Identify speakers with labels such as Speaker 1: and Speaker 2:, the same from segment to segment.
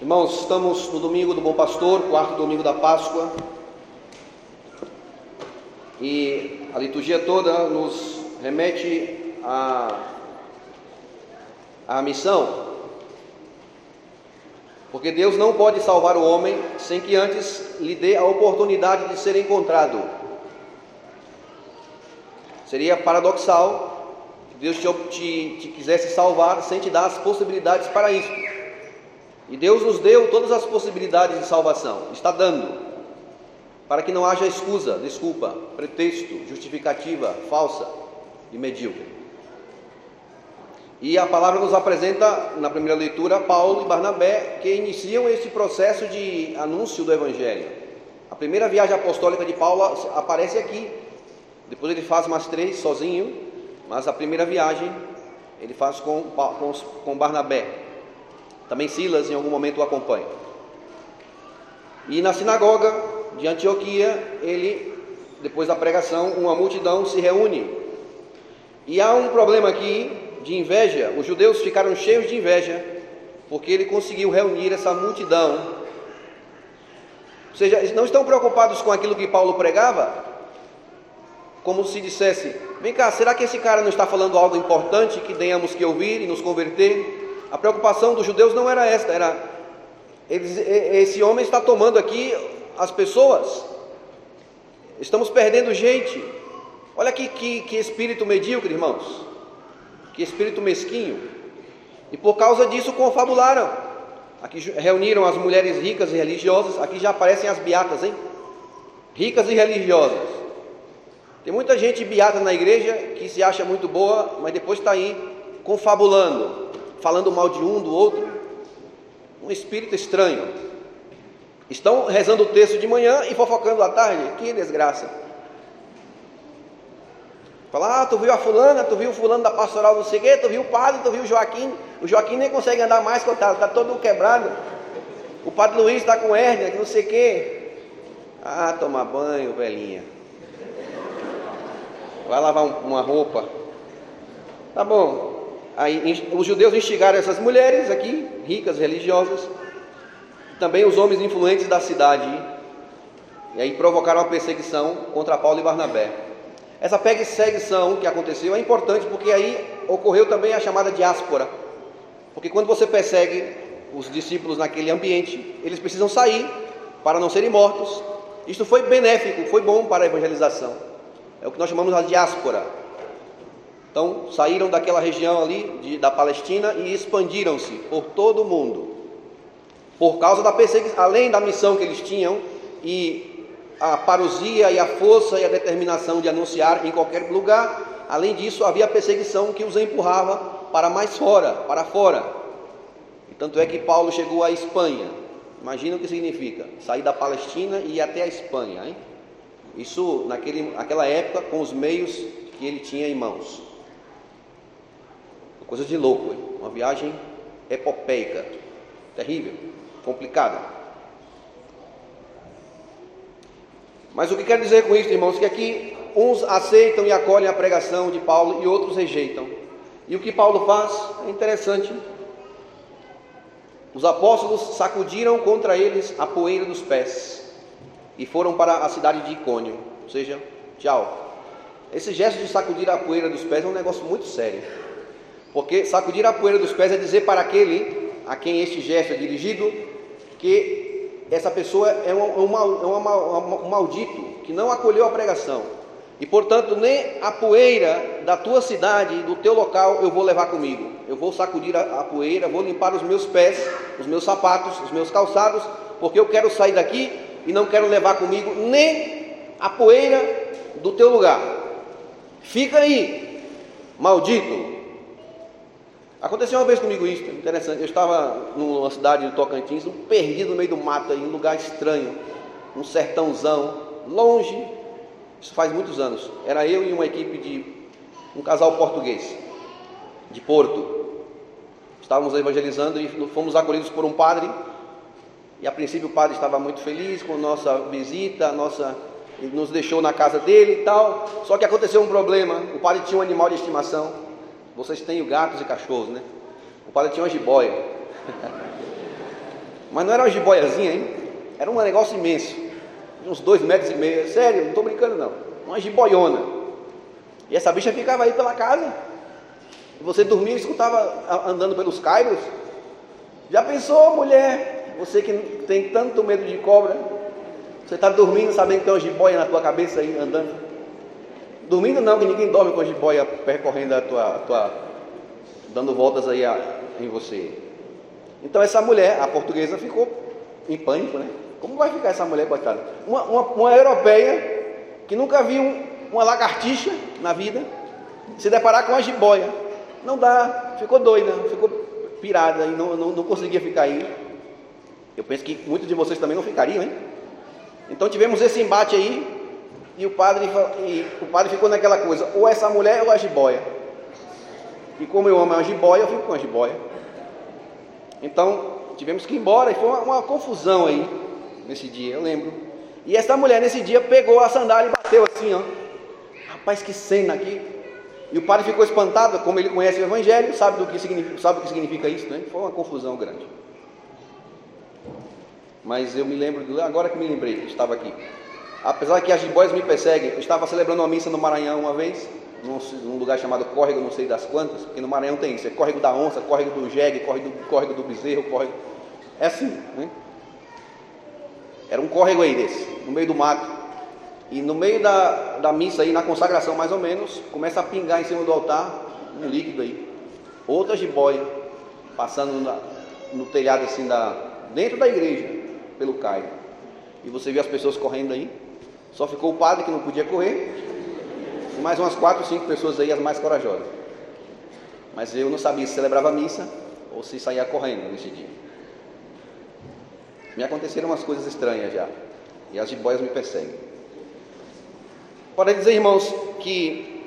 Speaker 1: Irmãos, estamos no domingo do Bom Pastor, quarto domingo da Páscoa, e a liturgia toda nos remete à, missão, porque Deus não pode salvar o homem sem que antes lhe dê a oportunidade de ser encontrado. Seria paradoxal que Deus te, te, te quisesse salvar sem te dar as possibilidades para isso. E Deus nos deu todas as possibilidades de salvação, está dando, para que não haja excusa, desculpa, pretexto, justificativa falsa e medíocre. E a palavra nos apresenta, na primeira leitura, Paulo e Barnabé, que iniciam esse processo de anúncio do Evangelho. A primeira viagem apostólica de Paulo aparece aqui, depois ele faz mais três sozinho, mas a primeira viagem ele faz com, com, com Barnabé. Também Silas em algum momento o acompanha. E na sinagoga de Antioquia, ele, depois da pregação, uma multidão se reúne. E há um problema aqui de inveja, os judeus ficaram cheios de inveja, porque ele conseguiu reunir essa multidão. Ou seja, não estão preocupados com aquilo que Paulo pregava, como se dissesse: vem cá, será que esse cara não está falando algo importante que tenhamos que ouvir e nos converter? A preocupação dos judeus não era esta, era eles, esse homem está tomando aqui as pessoas, estamos perdendo gente. Olha que, que, que espírito medíocre, irmãos que espírito mesquinho. E por causa disso confabularam. Aqui reuniram as mulheres ricas e religiosas, aqui já aparecem as beatas, hein? Ricas e religiosas. Tem muita gente beata na igreja que se acha muito boa, mas depois está aí confabulando, falando mal de um, do outro. Um espírito estranho. Estão rezando o texto de manhã e fofocando à tarde. Que desgraça. Fala, ah, tu viu a fulana, tu viu o fulano da pastoral do sei tu viu o padre, tu viu o Joaquim. O Joaquim nem consegue andar mais, coitado, está todo quebrado. O padre Luiz está com hérnia, não sei o quê. Ah, tomar banho, velhinha. Vai lavar uma roupa. Tá bom. Aí os judeus instigaram essas mulheres aqui, ricas, religiosas, também os homens influentes da cidade, e aí provocaram uma perseguição contra Paulo e Barnabé. Essa perseguição que aconteceu é importante porque aí ocorreu também a chamada diáspora. Porque quando você persegue os discípulos naquele ambiente, eles precisam sair para não serem mortos. Isto foi benéfico, foi bom para a evangelização. É o que nós chamamos de diáspora. Então, saíram daquela região ali de, da Palestina e expandiram-se por todo o mundo. Por causa da perseguição, além da missão que eles tinham e a parousia e a força e a determinação de anunciar em qualquer lugar. Além disso, havia perseguição que os empurrava para mais fora, para fora. E tanto é que Paulo chegou à Espanha. Imagina o que significa sair da Palestina e ir até a Espanha, hein? Isso naquele, naquela época com os meios que ele tinha em mãos. Coisa de louco, hein? uma viagem epopeica, terrível, complicada. Mas o que quer dizer com isso, irmãos? Que aqui uns aceitam e acolhem a pregação de Paulo e outros rejeitam. E o que Paulo faz é interessante. Os apóstolos sacudiram contra eles a poeira dos pés e foram para a cidade de Icônio, ou seja, tchau. Esse gesto de sacudir a poeira dos pés é um negócio muito sério, porque sacudir a poeira dos pés é dizer para aquele a quem este gesto é dirigido que essa pessoa é, um, é é uma, um maldito que não acolheu a pregação. E portanto, nem a poeira da tua cidade, do teu local, eu vou levar comigo. Eu vou sacudir a, a poeira, vou limpar os meus pés, os meus sapatos, os meus calçados, porque eu quero sair daqui e não quero levar comigo nem a poeira do teu lugar. Fica aí, maldito. Aconteceu uma vez comigo isso, interessante. Eu estava numa cidade do Tocantins, perdido no meio do mato, em um lugar estranho, um sertãozão, longe. Isso faz muitos anos. Era eu e uma equipe de um casal português, de Porto. Estávamos evangelizando e fomos acolhidos por um padre. E a princípio o padre estava muito feliz com a nossa visita, a nossa ele nos deixou na casa dele e tal. Só que aconteceu um problema. O padre tinha um animal de estimação vocês têm gatos e cachorros, né? O padre tinha uma jiboia. Mas não era uma jiboiazinha, hein? Era um negócio imenso. Uns dois metros e meio. Sério, não estou brincando não. Uma jiboiona. E essa bicha ficava aí pela casa. Você dormia e escutava andando pelos caibros. Já pensou, mulher? Você que tem tanto medo de cobra. Você está dormindo sabendo que tem uma jiboia na tua cabeça aí andando. Dormindo não, que ninguém dorme com a jiboia percorrendo a tua, tua dando voltas aí a, em você. Então essa mulher, a portuguesa, ficou em pânico, né? Como vai ficar essa mulher, coitada? Uma, uma, uma europeia que nunca viu um, uma lagartixa na vida, se deparar com uma jiboia. Não dá, ficou doida, ficou pirada e não, não, não conseguia ficar aí. Eu penso que muitos de vocês também não ficariam, hein? Então tivemos esse embate aí, e o padre, e o padre ficou naquela coisa, ou essa mulher ou a jiboia. E como eu amo a jiboia, eu fico com a jiboia. Então, tivemos que ir embora, e foi uma, uma confusão aí, nesse dia, eu lembro. E essa mulher, nesse dia, pegou a sandália e bateu assim, ó. Rapaz, que cena aqui. E o padre ficou espantado, como ele conhece o Evangelho, sabe, do que significa, sabe o que significa isso, né? Foi uma confusão grande. Mas eu me lembro, agora que me lembrei, que estava aqui. Apesar que as jiboias me perseguem, eu estava celebrando uma missa no Maranhão uma vez, num, num, lugar chamado Córrego, não sei das quantas, porque no Maranhão tem isso, é Córrego da Onça, Córrego do Jegue, Córrego do, córrego do Bezerro, Córrego... É assim, né? Era um córrego aí desse, no meio do mato. E no meio da, da missa aí, na consagração mais ou menos, começa a pingar em cima do altar um líquido aí. Outra jiboia, passando na, no telhado assim da... dentro da igreja, pelo caio. E você vê as pessoas correndo aí. Só ficou o padre que não podia correr e mais umas quatro, cinco pessoas aí, as mais corajosas. Mas eu não sabia se celebrava a missa ou se saía correndo nesse dia. Me aconteceram umas coisas estranhas já. E as jiboias me perseguem. Pode dizer, irmãos, que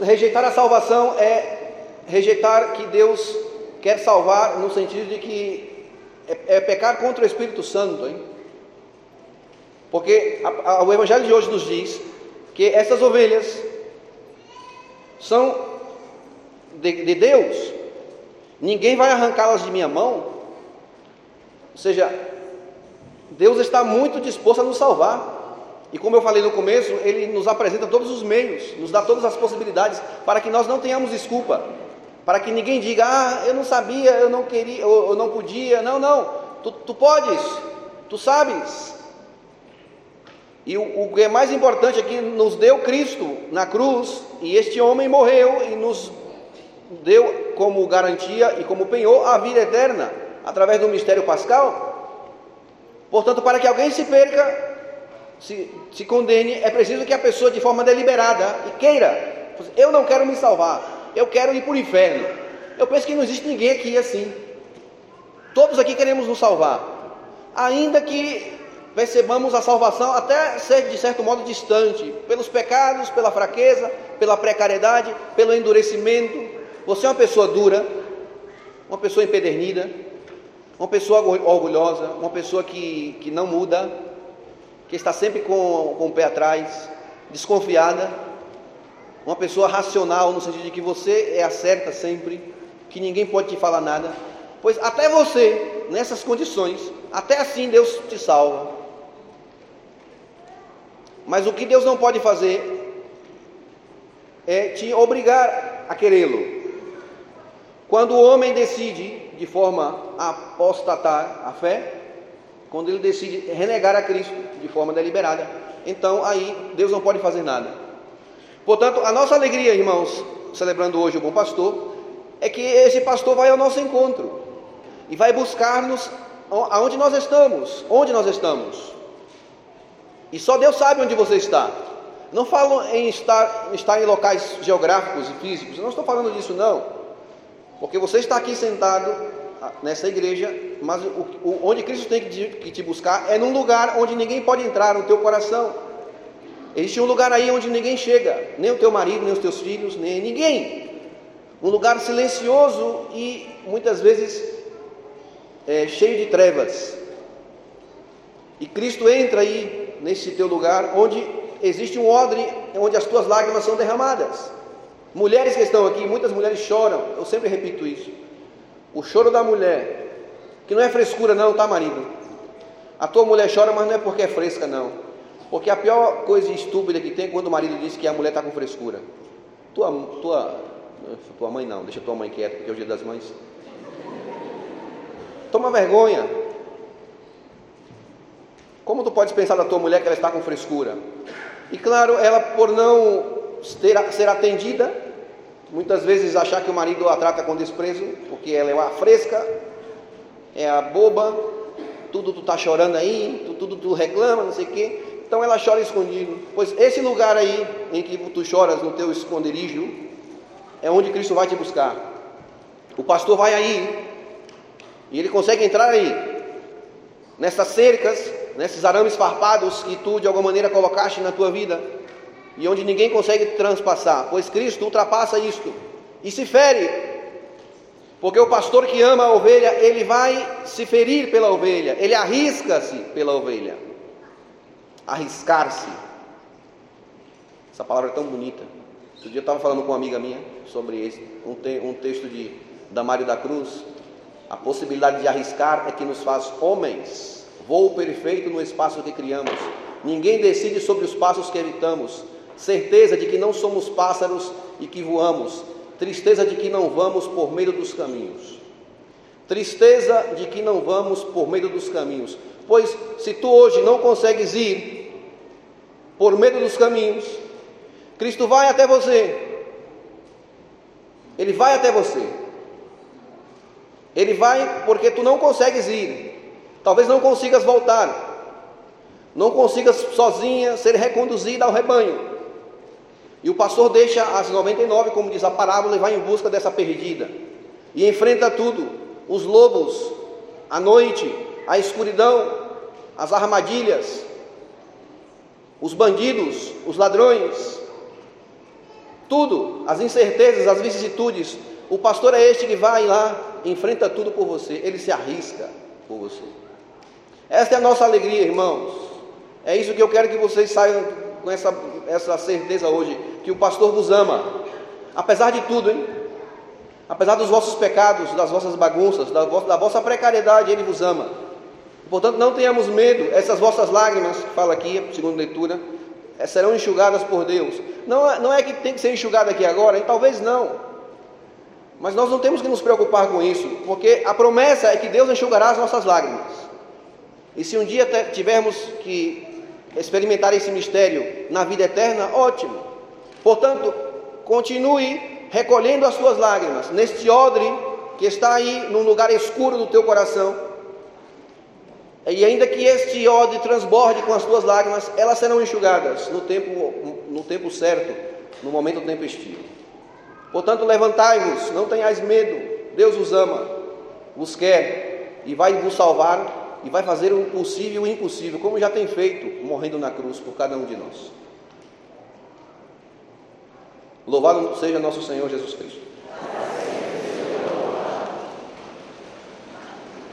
Speaker 1: rejeitar a salvação é rejeitar que Deus quer salvar no sentido de que é, é pecar contra o Espírito Santo, hein? Porque a, a, o Evangelho de hoje nos diz que essas ovelhas são de, de Deus, ninguém vai arrancá-las de minha mão. Ou seja, Deus está muito disposto a nos salvar. E como eu falei no começo, Ele nos apresenta todos os meios, nos dá todas as possibilidades para que nós não tenhamos desculpa, para que ninguém diga, ah, eu não sabia, eu não queria, ou eu não podia. Não, não, tu, tu podes, tu sabes, e o, que é mais importante é que nos deu Cristo na cruz, e este homem morreu e nos deu como garantia e como penhor a vida eterna, através do mistério pascal. Portanto, para que alguém se perca, se, se condene, é preciso que a pessoa, de forma deliberada e queira, eu não quero me salvar, eu quero ir para o inferno. Eu penso que não existe ninguém aqui assim. Todos aqui queremos nos salvar, ainda que percebamos a salvação até ser de certo modo distante, pelos pecados, pela fraqueza, pela precariedade, pelo endurecimento. Você é uma pessoa dura, uma pessoa empedernida, uma pessoa orgulhosa, uma pessoa que, que não muda, que está sempre com, com o pé atrás, desconfiada, uma pessoa racional no sentido de que você é a certa sempre, que ninguém pode te falar nada, pois até você, nessas condições, até assim Deus te salva. Mas o que Deus não pode fazer é te obrigar a querê-lo. Quando o homem decide de forma a apostatar a fé, quando ele decide renegar a Cristo de forma deliberada, então aí Deus não pode fazer nada. Portanto, a nossa alegria, irmãos, celebrando hoje o bom pastor, é que esse pastor vai ao nosso encontro e vai buscar-nos aonde nós estamos, onde nós estamos. E só Deus sabe onde você está. Não falo em estar, estar em locais geográficos e físicos, eu não estou falando disso não. Porque você está aqui sentado ah, nessa igreja, mas o, o, onde Cristo tem que te, que te buscar é num lugar onde ninguém pode entrar no teu coração. Existe um lugar aí onde ninguém chega, nem o teu marido, nem os teus filhos, nem ninguém. Um lugar silencioso e muitas vezes é, cheio de trevas. E Cristo entra aí nesse teu lugar, onde existe um odre, onde as tuas lágrimas são derramadas. Mulheres que estão aqui, muitas mulheres choram, eu sempre repito isso. O choro da mulher Que não é frescura, não, tá, marido? A tua mulher chora, mas não é porque é fresca, não. Porque a pior coisa estúpida que tem é quando o marido diz que a mulher está com frescura. Tua, tua, tua mãe não, deixa tua mãe quieta, porque é o dia das mães. Toma vergonha. Como tu podes pensar da tua mulher que ela está com frescura? E claro, ela por não ter, ser atendida, muitas vezes achar que o marido a trata com desprezo, porque ela é a fresca, é a boba, tudo tu tá chorando aí, tu, tudo tu reclama, não sei o quê. Então ela chora escondido. Pois esse lugar aí em que tu choras no teu esconderijo é onde Cristo vai te buscar. O pastor vai aí e ele consegue entrar aí nessas cercas, nesses arames farpados que tu de alguma maneira colocaste na tua vida e onde ninguém consegue transpassar, pois Cristo ultrapassa isto e se fere porque o pastor que ama a ovelha, ele vai se ferir pela ovelha, ele arrisca-se pela ovelha. Arriscar-se. Essa palavra é tão bonita. Outro dia eu estava falando com uma amiga minha sobre esse, um, te, um texto de Damário da Cruz. A possibilidade de arriscar é que nos faz homens. Voo perfeito no espaço que criamos. Ninguém decide sobre os passos que evitamos. Certeza de que não somos pássaros e que voamos tristeza de que não vamos por meio dos caminhos. Tristeza de que não vamos por meio dos caminhos. Pois se tu hoje não consegues ir por meio dos caminhos, Cristo vai até você. Ele vai até você. Ele vai porque tu não consegues ir. Talvez não consigas voltar. Não consigas sozinha ser reconduzida ao rebanho. E o pastor deixa as 99, como diz a parábola, e vai em busca dessa perdida. E enfrenta tudo: os lobos, a noite, a escuridão, as armadilhas, os bandidos, os ladrões, tudo, as incertezas, as vicissitudes. O pastor é este que vai lá, enfrenta tudo por você, ele se arrisca por você. Esta é a nossa alegria, irmãos. É isso que eu quero que vocês saiam com essa, essa certeza hoje que o pastor vos ama, apesar de tudo, hein? Apesar dos vossos pecados, das vossas bagunças, da vossa, da vossa precariedade, Ele vos ama. Portanto, não tenhamos medo, essas vossas lágrimas, que fala aqui, segundo leitura, eh, serão enxugadas por Deus. Não, é, não é que tem que ser enxugada aqui agora, e talvez não. Mas nós não temos que nos preocupar com isso, porque a promessa é que Deus enxugará as nossas lágrimas. E se um dia tivermos que experimentar esse mistério na vida eterna, ótimo. Portanto, continue recolhendo as suas lágrimas neste odre que está aí num lugar escuro do teu coração. E ainda que este odre transborde com as tuas lágrimas, elas serão enxugadas no tempo, no tempo certo, no momento do tempo estivo. Portanto, levantai-vos, não tenhais medo, Deus os ama, vos quer e vai vos salvar e vai fazer o possível e o impossível, como já tem feito, morrendo na cruz por cada um de nós. Louvado seja nosso Senhor Jesus Cristo.